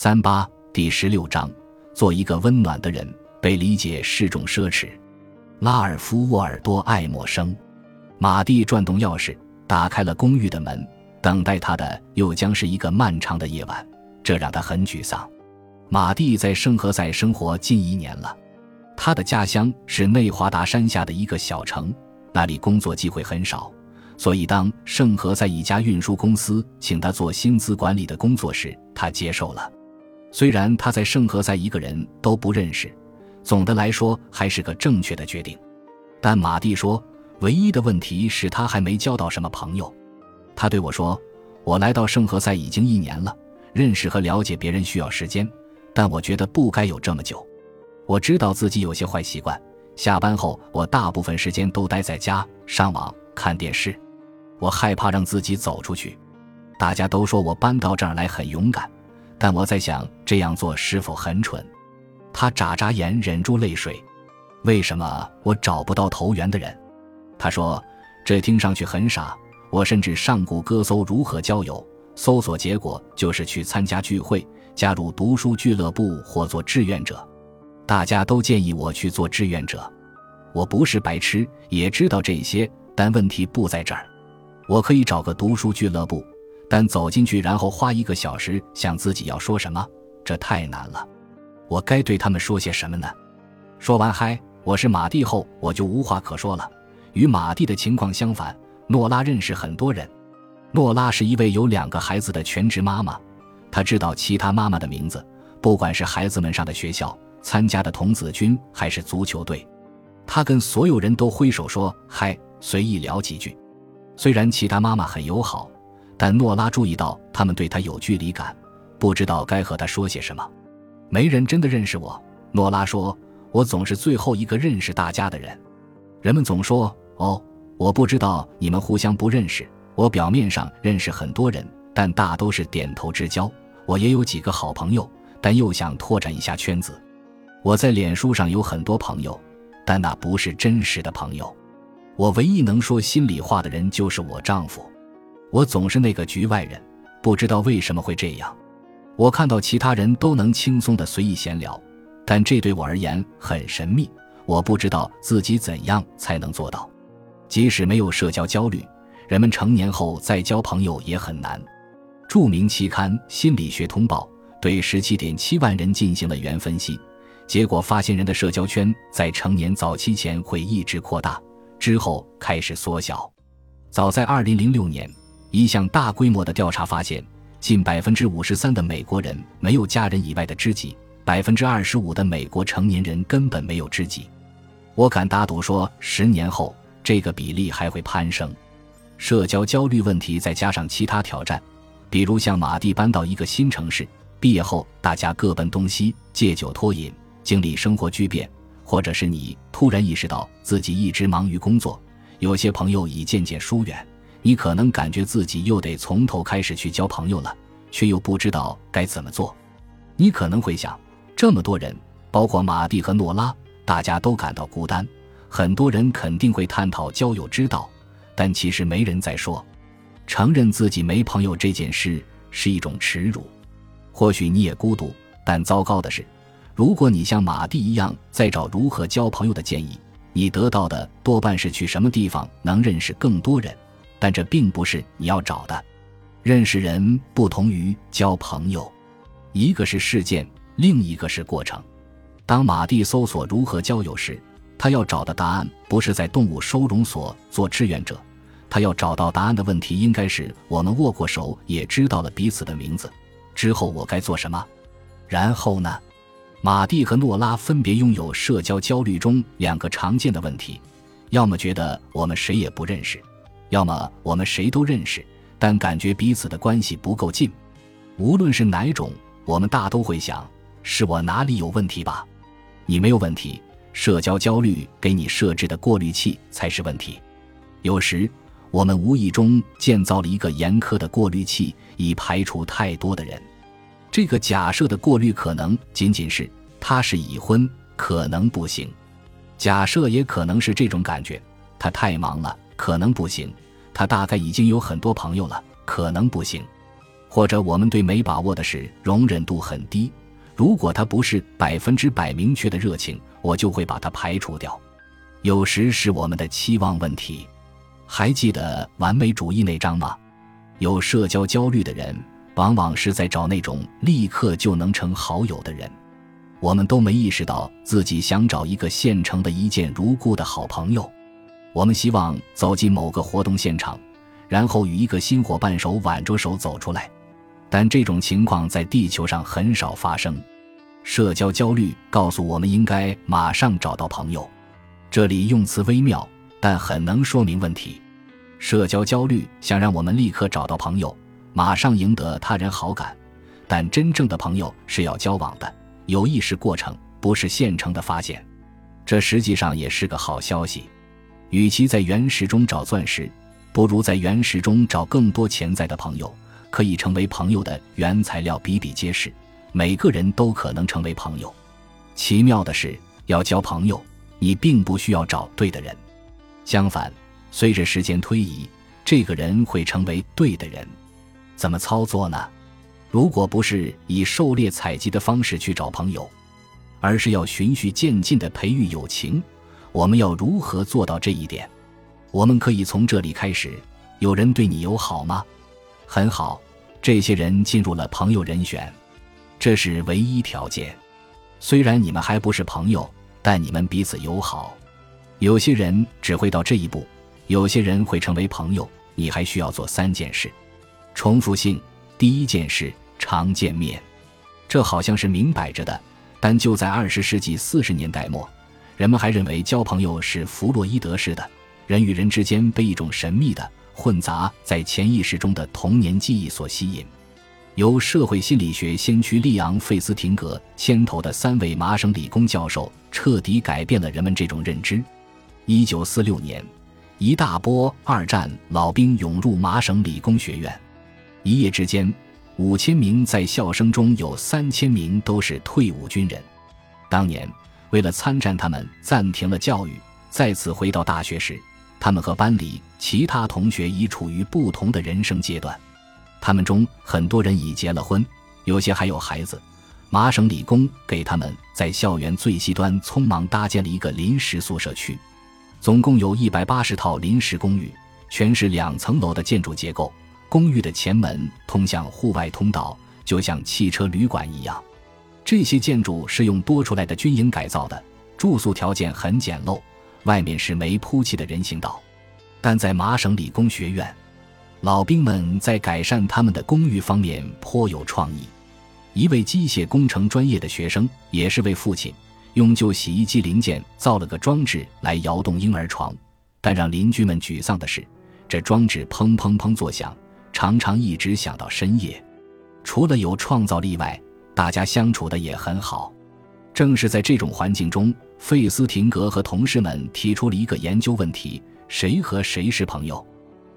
三八第十六章，做一个温暖的人，被理解是种奢侈。拉尔夫·沃尔多·爱默生，马蒂转动钥匙，打开了公寓的门。等待他的又将是一个漫长的夜晚，这让他很沮丧。马蒂在圣何塞生活近一年了，他的家乡是内华达山下的一个小城，那里工作机会很少。所以，当圣何塞一家运输公司请他做薪资管理的工作时，他接受了。虽然他在圣何塞一个人都不认识，总的来说还是个正确的决定。但马蒂说，唯一的问题是他还没交到什么朋友。他对我说：“我来到圣何塞已经一年了，认识和了解别人需要时间，但我觉得不该有这么久。我知道自己有些坏习惯，下班后我大部分时间都待在家上网看电视。我害怕让自己走出去。大家都说我搬到这儿来很勇敢。”但我在想，这样做是否很蠢？他眨眨眼，忍住泪水。为什么我找不到投缘的人？他说：“这听上去很傻。我甚至上谷歌搜如何交友，搜索结果就是去参加聚会、加入读书俱乐部或做志愿者。大家都建议我去做志愿者。我不是白痴，也知道这些，但问题不在这儿。我可以找个读书俱乐部。”但走进去，然后花一个小时想自己要说什么，这太难了。我该对他们说些什么呢？说完“嗨，我是马蒂”后，我就无话可说了。与马蒂的情况相反，诺拉认识很多人。诺拉是一位有两个孩子的全职妈妈，她知道其他妈妈的名字，不管是孩子们上的学校、参加的童子军还是足球队。她跟所有人都挥手说“嗨”，随意聊几句。虽然其他妈妈很友好。但诺拉注意到他们对他有距离感，不知道该和他说些什么。没人真的认识我，诺拉说：“我总是最后一个认识大家的人。人们总说：‘哦，我不知道你们互相不认识。’我表面上认识很多人，但大都是点头之交。我也有几个好朋友，但又想拓展一下圈子。我在脸书上有很多朋友，但那不是真实的朋友。我唯一能说心里话的人就是我丈夫。”我总是那个局外人，不知道为什么会这样。我看到其他人都能轻松的随意闲聊，但这对我而言很神秘。我不知道自己怎样才能做到。即使没有社交焦虑，人们成年后再交朋友也很难。著名期刊《心理学通报》对十七点七万人进行了原分析，结果发现人的社交圈在成年早期前会一直扩大，之后开始缩小。早在二零零六年。一项大规模的调查发现，近百分之五十三的美国人没有家人以外的知己，百分之二十五的美国成年人根本没有知己。我敢打赌说，十年后这个比例还会攀升。社交焦虑问题再加上其他挑战，比如像马蒂搬到一个新城市，毕业后大家各奔东西，戒酒脱瘾，经历生活巨变，或者是你突然意识到自己一直忙于工作，有些朋友已渐渐疏远。你可能感觉自己又得从头开始去交朋友了，却又不知道该怎么做。你可能会想，这么多人，包括马蒂和诺拉，大家都感到孤单。很多人肯定会探讨交友之道，但其实没人在说，承认自己没朋友这件事是一种耻辱。或许你也孤独，但糟糕的是，如果你像马蒂一样在找如何交朋友的建议，你得到的多半是去什么地方能认识更多人。但这并不是你要找的。认识人不同于交朋友，一个是事件，另一个是过程。当马蒂搜索如何交友时，他要找的答案不是在动物收容所做志愿者，他要找到答案的问题应该是：我们握过手，也知道了彼此的名字，之后我该做什么？然后呢？马蒂和诺拉分别拥有社交焦虑中两个常见的问题：要么觉得我们谁也不认识。要么我们谁都认识，但感觉彼此的关系不够近。无论是哪种，我们大都会想：是我哪里有问题吧？你没有问题，社交焦虑给你设置的过滤器才是问题。有时，我们无意中建造了一个严苛的过滤器，以排除太多的人。这个假设的过滤可能仅仅是他是已婚，可能不行。假设也可能是这种感觉：他太忙了。可能不行，他大概已经有很多朋友了，可能不行。或者我们对没把握的事容忍度很低。如果他不是百分之百明确的热情，我就会把它排除掉。有时是我们的期望问题。还记得完美主义那章吗？有社交焦虑的人，往往是在找那种立刻就能成好友的人。我们都没意识到自己想找一个现成的一见如故的好朋友。我们希望走进某个活动现场，然后与一个新伙伴手挽着手走出来。但这种情况在地球上很少发生。社交焦虑告诉我们应该马上找到朋友。这里用词微妙。但很能说明问题。社交焦虑想让我们立刻找到朋友，马上赢得他人好感。但真正的朋友是要交往的，有意识过程，不是现成的发现。这实际上也是个好消息。与其在原石中找钻石，不如在原石中找更多潜在的朋友。可以成为朋友的原材料比比皆是，每个人都可能成为朋友。奇妙的是，要交朋友，你并不需要找对的人。相反，随着时间推移，这个人会成为对的人。怎么操作呢？如果不是以狩猎采集的方式去找朋友，而是要循序渐进地培育友情，我们要如何做到这一点？我们可以从这里开始。有人对你友好吗？很好，这些人进入了朋友人选，这是唯一条件。虽然你们还不是朋友，但你们彼此友好。有些人只会到这一步，有些人会成为朋友。你还需要做三件事：重复性。第一件事，常见面。这好像是明摆着的，但就在二十世纪四十年代末，人们还认为交朋友是弗洛伊德式的，人与人之间被一种神秘的、混杂在潜意识中的童年记忆所吸引。由社会心理学先驱利昂·费斯廷格牵头的三位麻省理工教授，彻底改变了人们这种认知。一九四六年，一大波二战老兵涌入麻省理工学院。一夜之间，五千名在校生中有三千名都是退伍军人。当年，为了参战，他们暂停了教育。再次回到大学时，他们和班里其他同学已处于不同的人生阶段。他们中很多人已结了婚，有些还有孩子。麻省理工给他们在校园最西端匆忙搭建了一个临时宿舍区。总共有一百八十套临时公寓，全是两层楼的建筑结构。公寓的前门通向户外通道，就像汽车旅馆一样。这些建筑是用多出来的军营改造的，住宿条件很简陋，外面是没铺砌的人行道。但在麻省理工学院，老兵们在改善他们的公寓方面颇有创意。一位机械工程专业的学生，也是位父亲。用旧洗衣机零件造了个装置来摇动婴儿床，但让邻居们沮丧的是，这装置砰砰砰作响，常常一直响到深夜。除了有创造力外，大家相处的也很好。正是在这种环境中，费斯廷格和同事们提出了一个研究问题：谁和谁是朋友？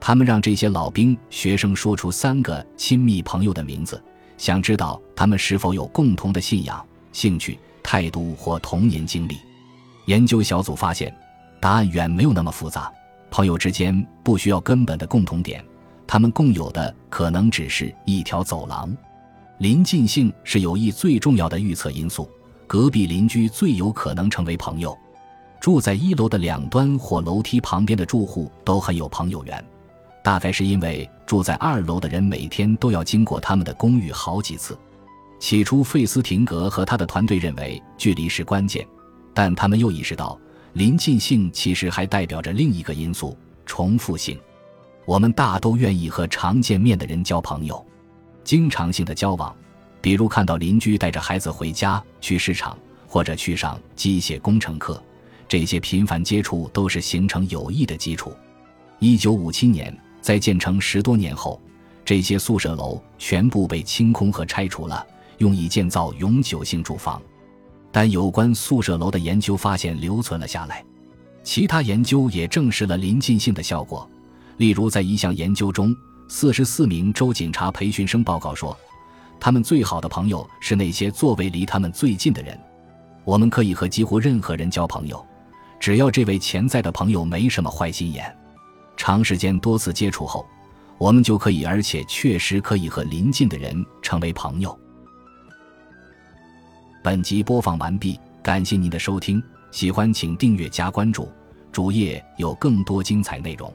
他们让这些老兵学生说出三个亲密朋友的名字，想知道他们是否有共同的信仰、兴趣。态度或童年经历，研究小组发现，答案远没有那么复杂。朋友之间不需要根本的共同点，他们共有的可能只是一条走廊。临近性是友谊最重要的预测因素。隔壁邻居最有可能成为朋友。住在一楼的两端或楼梯旁边的住户都很有朋友缘，大概是因为住在二楼的人每天都要经过他们的公寓好几次。起初，费斯廷格和他的团队认为距离是关键，但他们又意识到，临近性其实还代表着另一个因素——重复性。我们大都愿意和常见面的人交朋友，经常性的交往，比如看到邻居带着孩子回家、去市场或者去上机械工程课，这些频繁接触都是形成友谊的基础。一九五七年，在建成十多年后，这些宿舍楼全部被清空和拆除了。用以建造永久性住房，但有关宿舍楼的研究发现留存了下来。其他研究也证实了临近性的效果。例如，在一项研究中，四十四名州警察培训生报告说，他们最好的朋友是那些座位离他们最近的人。我们可以和几乎任何人交朋友，只要这位潜在的朋友没什么坏心眼。长时间多次接触后。我们就可以，而且确实可以和邻近的人成为朋友。本集播放完毕，感谢您的收听，喜欢请订阅加关注，主页有更多精彩内容。